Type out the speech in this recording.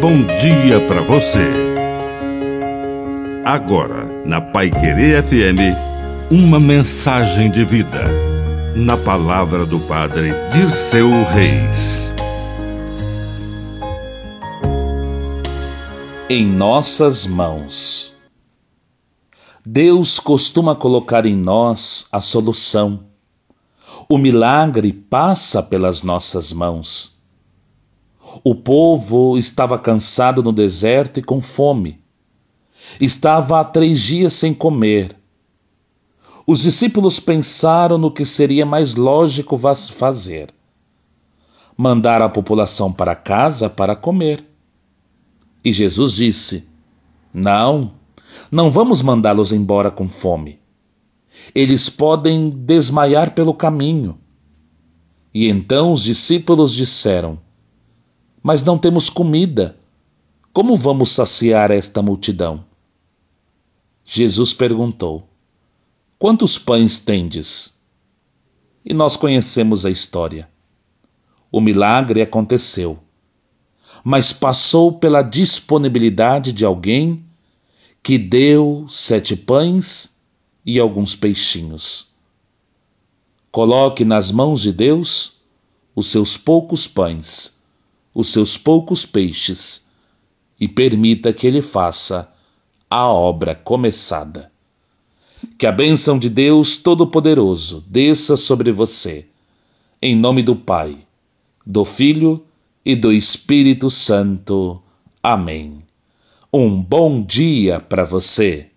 bom dia para você. Agora, na Pai Querer FM, uma mensagem de vida. Na palavra do Padre Dirceu Reis. Em nossas mãos. Deus costuma colocar em nós a solução. O milagre passa pelas nossas mãos. O povo estava cansado no deserto e com fome. Estava há três dias sem comer. Os discípulos pensaram no que seria mais lógico fazer: mandar a população para casa para comer. E Jesus disse: Não, não vamos mandá-los embora com fome. Eles podem desmaiar pelo caminho. E então os discípulos disseram: mas não temos comida. Como vamos saciar esta multidão? Jesus perguntou: Quantos pães tendes? E nós conhecemos a história. O milagre aconteceu, mas passou pela disponibilidade de alguém que deu sete pães e alguns peixinhos. Coloque nas mãos de Deus os seus poucos pães os seus poucos peixes e permita que ele faça a obra começada. Que a bênção de Deus Todo-Poderoso desça sobre você, em nome do Pai, do Filho e do Espírito Santo. Amém. Um bom dia para você.